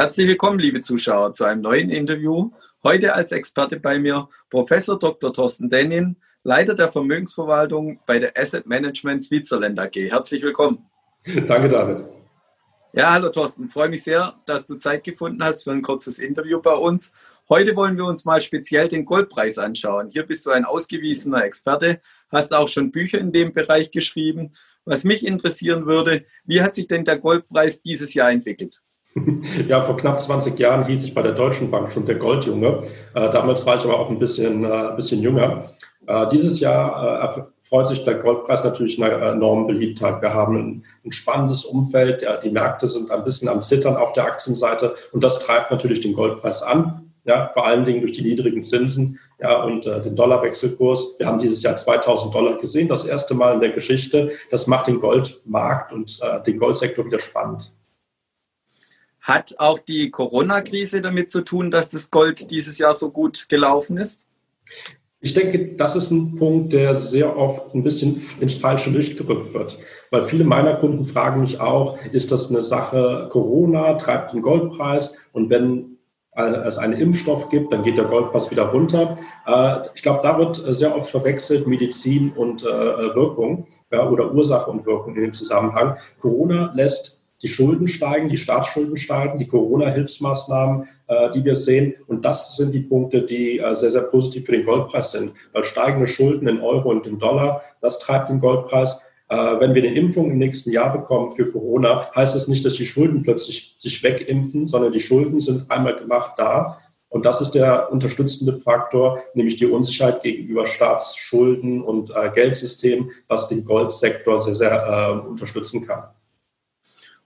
Herzlich willkommen, liebe Zuschauer, zu einem neuen Interview. Heute als Experte bei mir Professor Dr. Thorsten Dennin, Leiter der Vermögensverwaltung bei der Asset Management Switzerland AG. Herzlich willkommen. Danke, David. Ja, hallo Thorsten. Freue mich sehr, dass du Zeit gefunden hast für ein kurzes Interview bei uns. Heute wollen wir uns mal speziell den Goldpreis anschauen. Hier bist du ein ausgewiesener Experte, hast auch schon Bücher in dem Bereich geschrieben. Was mich interessieren würde, wie hat sich denn der Goldpreis dieses Jahr entwickelt? Ja, vor knapp 20 Jahren hieß ich bei der Deutschen Bank schon der Goldjunge. Äh, damals war ich aber auch ein bisschen, äh, bisschen jünger. Äh, dieses Jahr äh, freut sich der Goldpreis natürlich einer enormen Beliebtheit. Wir haben ein, ein spannendes Umfeld. Ja, die Märkte sind ein bisschen am Zittern auf der Aktienseite und das treibt natürlich den Goldpreis an. Ja, vor allen Dingen durch die niedrigen Zinsen ja, und äh, den Dollarwechselkurs. Wir haben dieses Jahr 2000 Dollar gesehen, das erste Mal in der Geschichte. Das macht den Goldmarkt und äh, den Goldsektor wieder spannend. Hat auch die Corona-Krise damit zu tun, dass das Gold dieses Jahr so gut gelaufen ist? Ich denke, das ist ein Punkt, der sehr oft ein bisschen ins falsche Licht gerückt wird. Weil viele meiner Kunden fragen mich auch, ist das eine Sache Corona, treibt den Goldpreis und wenn es einen Impfstoff gibt, dann geht der Goldpreis wieder runter. Äh, ich glaube, da wird sehr oft verwechselt Medizin und äh, Wirkung oder Ursache und Wirkung in dem Zusammenhang. Corona lässt die Schulden steigen, die Staatsschulden steigen, die Corona-Hilfsmaßnahmen, äh, die wir sehen. Und das sind die Punkte, die äh, sehr, sehr positiv für den Goldpreis sind. Weil steigende Schulden in Euro und in Dollar, das treibt den Goldpreis. Äh, wenn wir eine Impfung im nächsten Jahr bekommen für Corona, heißt das nicht, dass die Schulden plötzlich sich wegimpfen, sondern die Schulden sind einmal gemacht da. Und das ist der unterstützende Faktor, nämlich die Unsicherheit gegenüber Staatsschulden und äh, Geldsystem, was den Goldsektor sehr, sehr äh, unterstützen kann.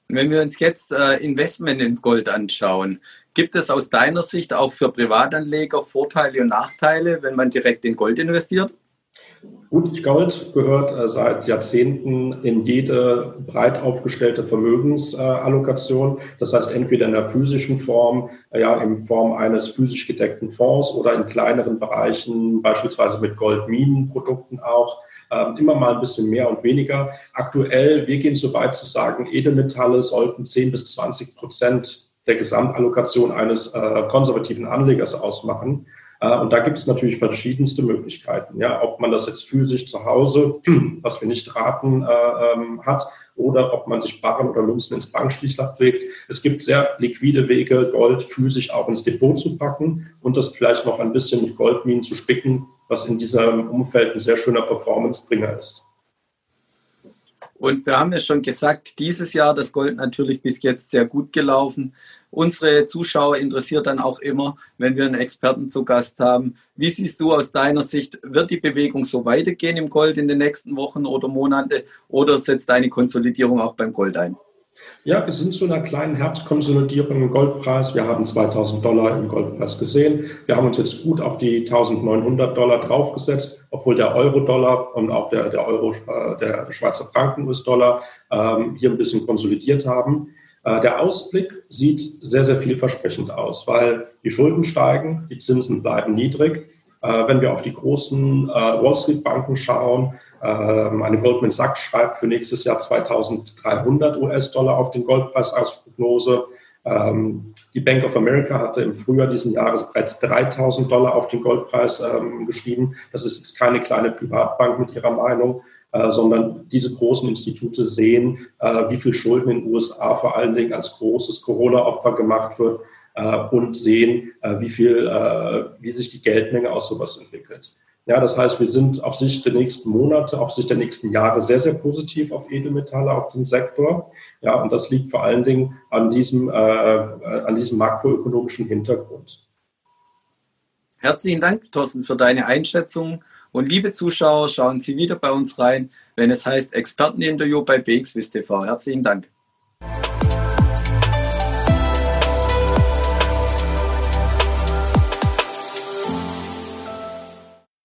Wenn wir uns jetzt äh, Investment ins Gold anschauen, gibt es aus deiner Sicht auch für Privatanleger Vorteile und Nachteile, wenn man direkt in Gold investiert? Gut, Gold gehört äh, seit Jahrzehnten in jede breit aufgestellte Vermögensallokation. Das heißt, entweder in der physischen Form, äh, ja, in Form eines physisch gedeckten Fonds oder in kleineren Bereichen, beispielsweise mit Goldminenprodukten auch. Ähm, immer mal ein bisschen mehr und weniger. Aktuell, wir gehen so weit zu sagen, Edelmetalle sollten 10 bis 20 Prozent der Gesamtallokation eines äh, konservativen Anlegers ausmachen. Und da gibt es natürlich verschiedenste Möglichkeiten. Ja, ob man das jetzt physisch zu Hause, was wir nicht raten, äh, ähm, hat, oder ob man sich Barren oder Münzen ins Bankschließfach pflegt. Es gibt sehr liquide Wege, Gold physisch auch ins Depot zu packen und das vielleicht noch ein bisschen mit Goldminen zu spicken, was in diesem Umfeld ein sehr schöner Performance-Bringer ist. Und wir haben ja schon gesagt, dieses Jahr das Gold natürlich bis jetzt sehr gut gelaufen. Unsere Zuschauer interessiert dann auch immer, wenn wir einen Experten zu Gast haben. Wie siehst du aus deiner Sicht, wird die Bewegung so weitergehen im Gold in den nächsten Wochen oder Monaten oder setzt eine Konsolidierung auch beim Gold ein? Ja, wir sind zu einer kleinen Herbstkonsolidierung im Goldpreis. Wir haben 2000 Dollar im Goldpreis gesehen. Wir haben uns jetzt gut auf die 1900 Dollar draufgesetzt, obwohl der Euro-Dollar und auch der, der Euro, äh, der Schweizer Franken-US-Dollar ähm, hier ein bisschen konsolidiert haben. Äh, der Ausblick sieht sehr, sehr vielversprechend aus, weil die Schulden steigen, die Zinsen bleiben niedrig. Äh, wenn wir auf die großen Wall Street-Banken schauen, ähm, eine Goldman Sachs schreibt für nächstes Jahr 2300 US-Dollar auf den Goldpreis als Prognose. Ähm, die Bank of America hatte im Frühjahr diesen Jahres bereits 3000 Dollar auf den Goldpreis ähm, geschrieben. Das ist keine kleine Privatbank mit ihrer Meinung, äh, sondern diese großen Institute sehen, äh, wie viel Schulden in den USA vor allen Dingen als großes Corona-Opfer gemacht wird äh, und sehen, wie viel, wie sich die Geldmenge aus sowas entwickelt. Ja, das heißt, wir sind auf Sicht der nächsten Monate, auf Sicht der nächsten Jahre sehr, sehr positiv auf Edelmetalle, auf den Sektor. Ja, und das liegt vor allen Dingen an diesem, äh, an diesem makroökonomischen Hintergrund. Herzlichen Dank, Thorsten, für deine Einschätzung. Und liebe Zuschauer, schauen Sie wieder bei uns rein, wenn es heißt Experteninterview bei BXWIST TV. Herzlichen Dank.